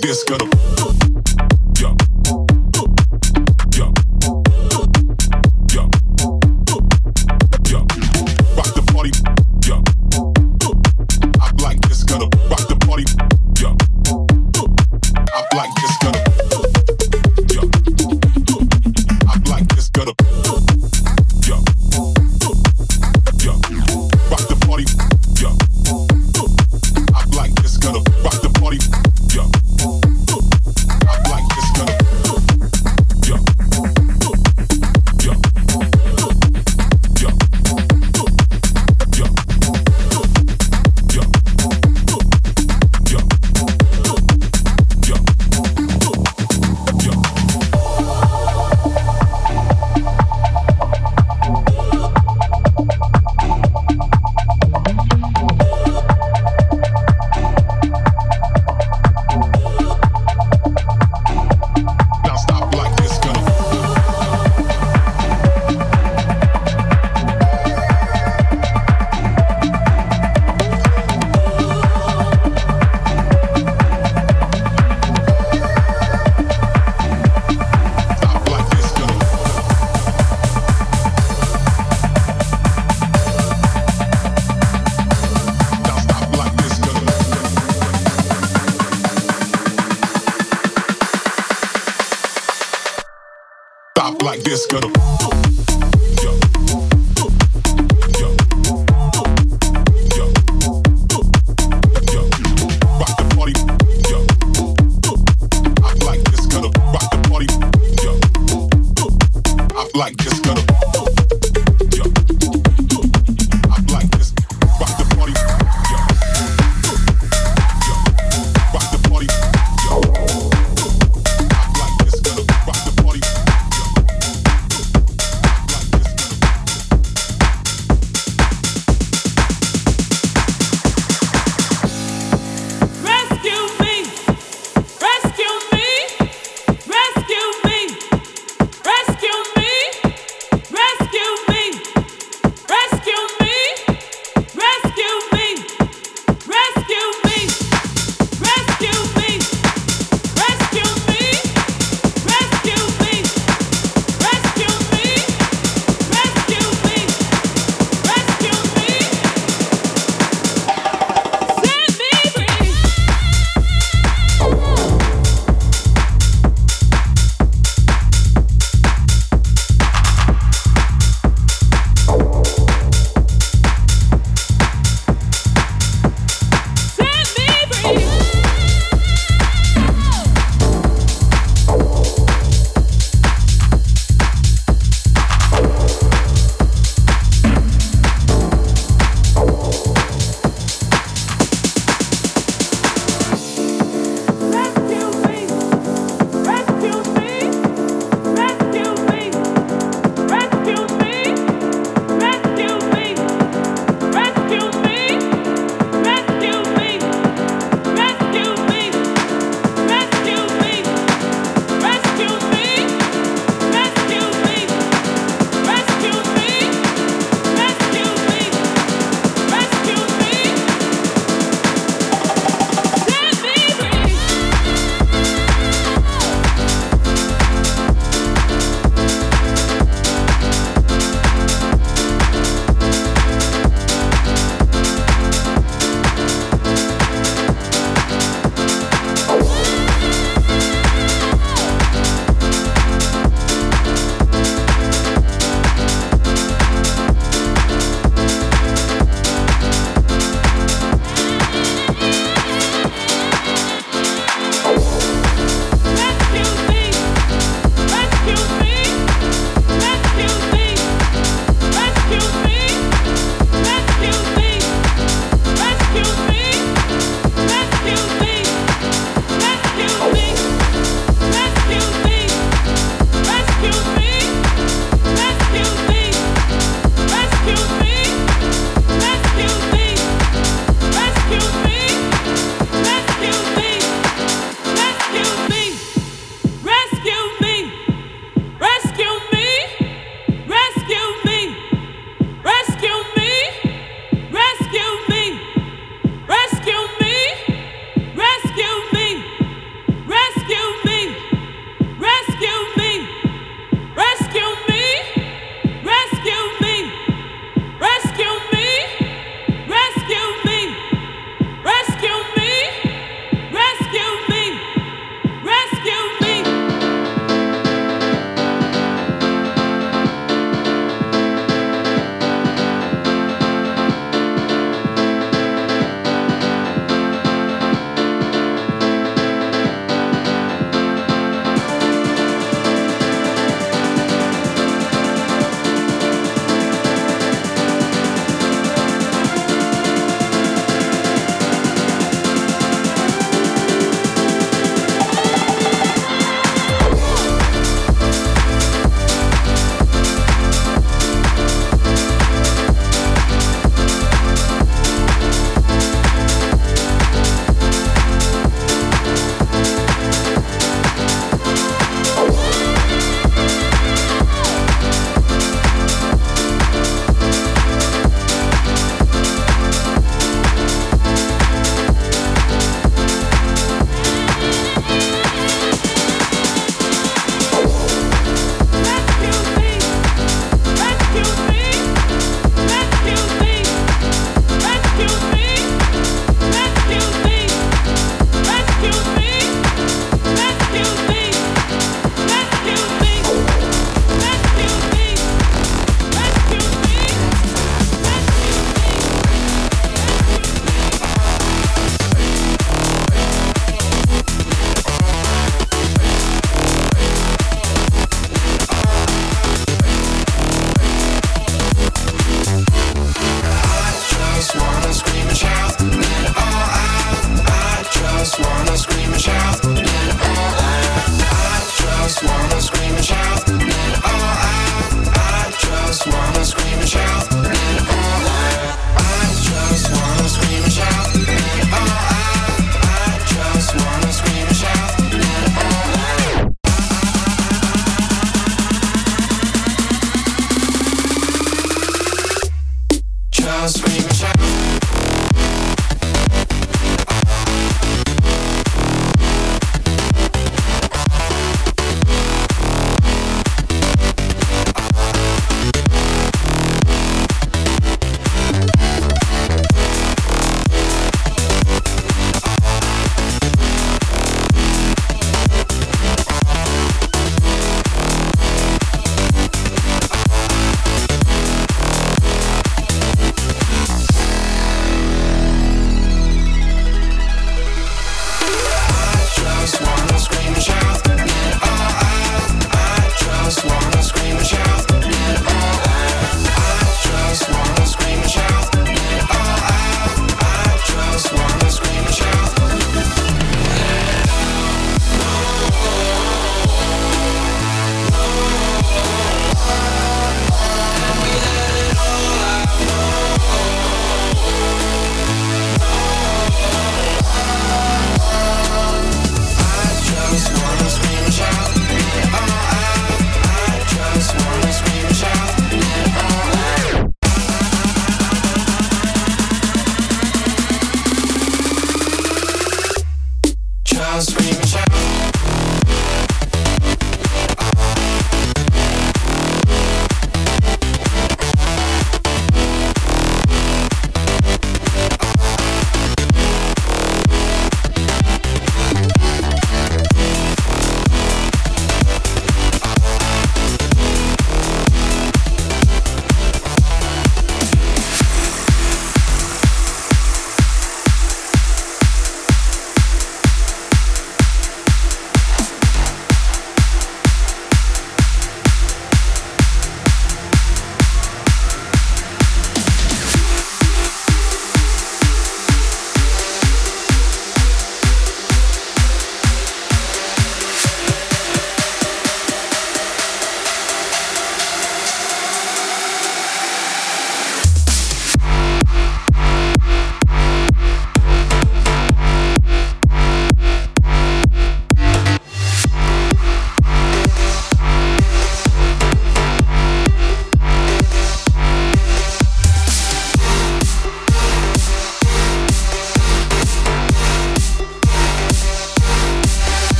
this gonna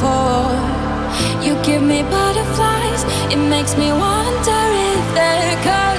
for. You give me butterflies, it makes me wonder if they're cursed.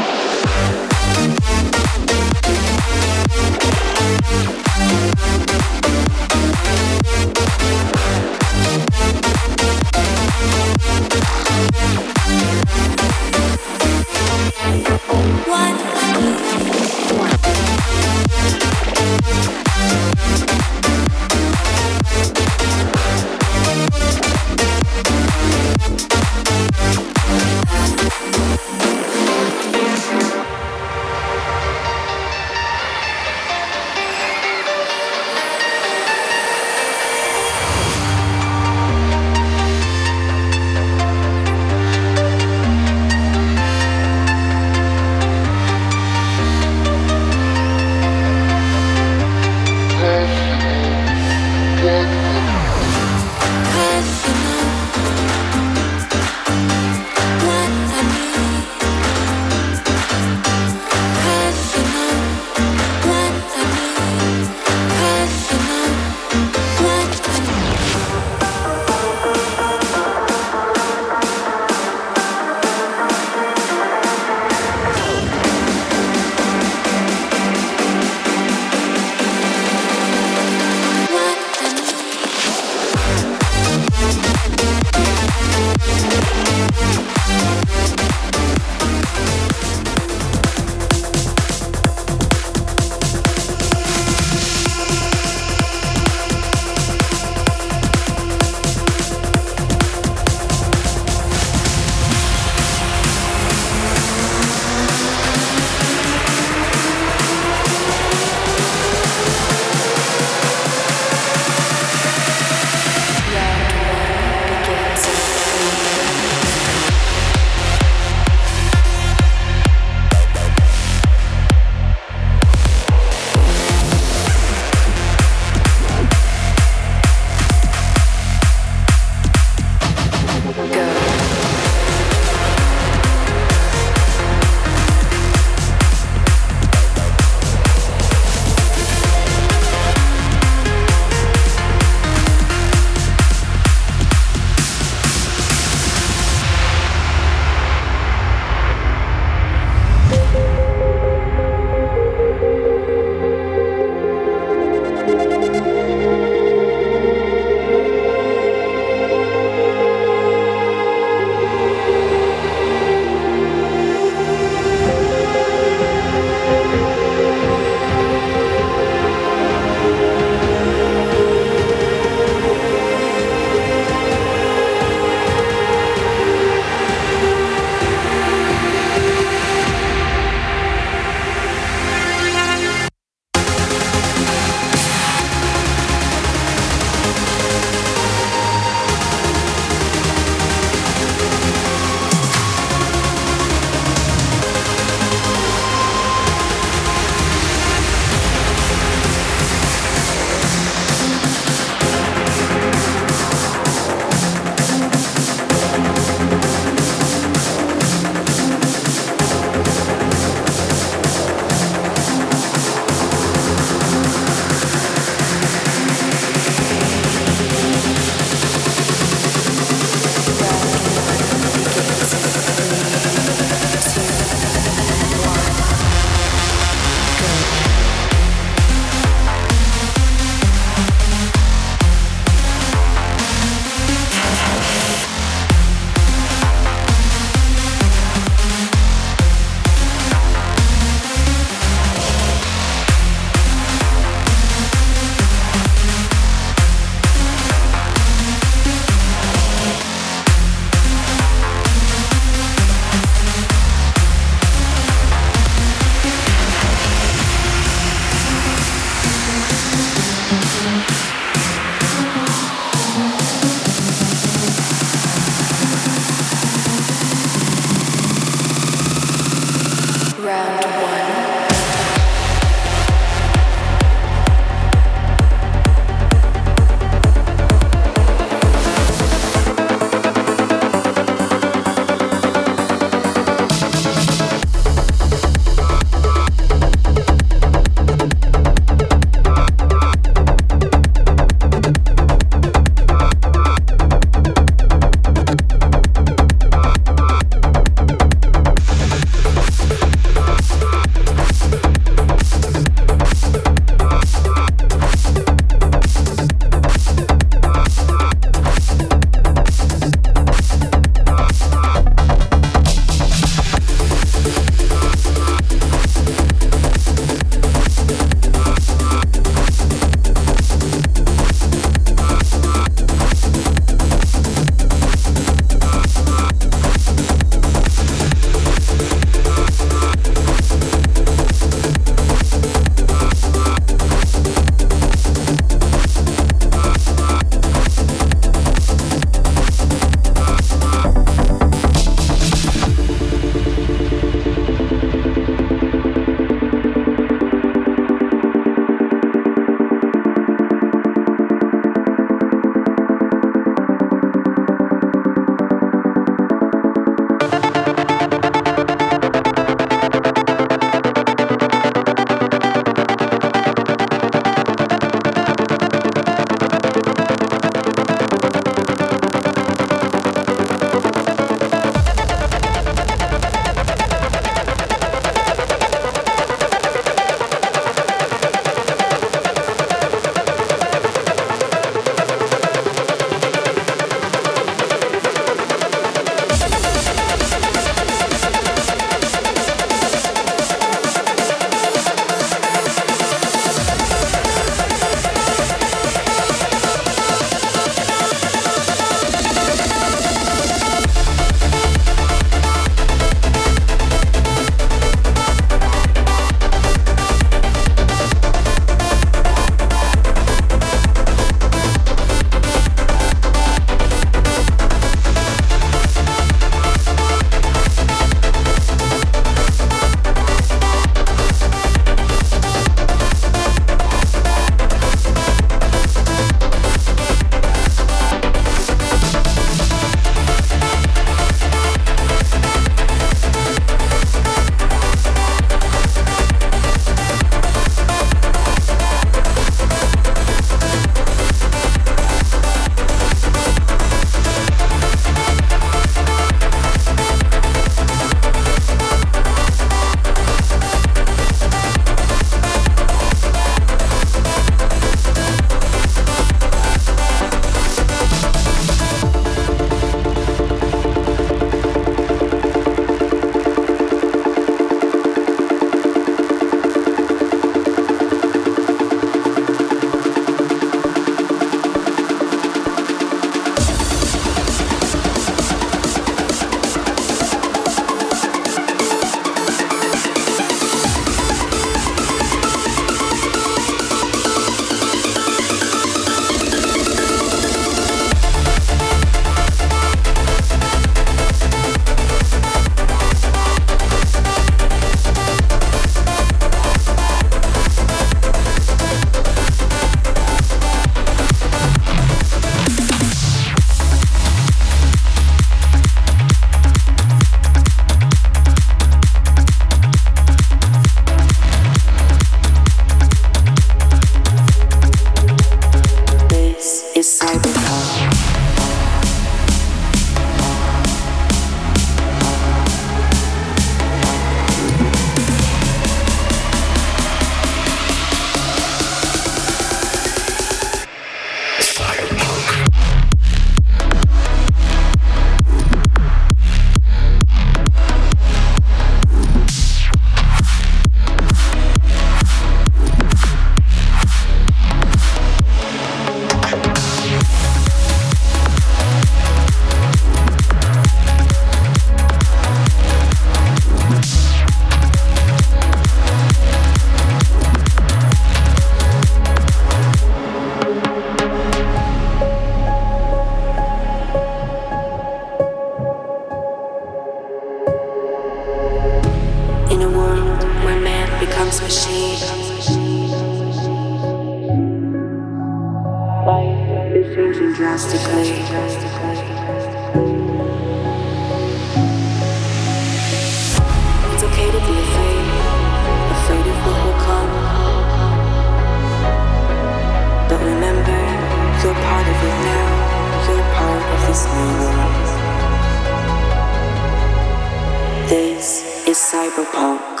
Cyberpunk.